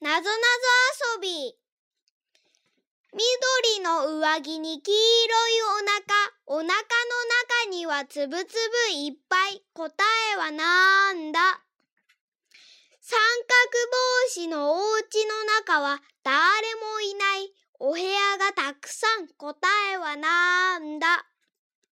なぞなぞ遊び。緑の上着に黄色いお腹、お腹の中にはつぶつぶいっぱい。答えはなんだ三角帽子のお家の中は誰もいない。お部屋がたくさん。答えはなんだ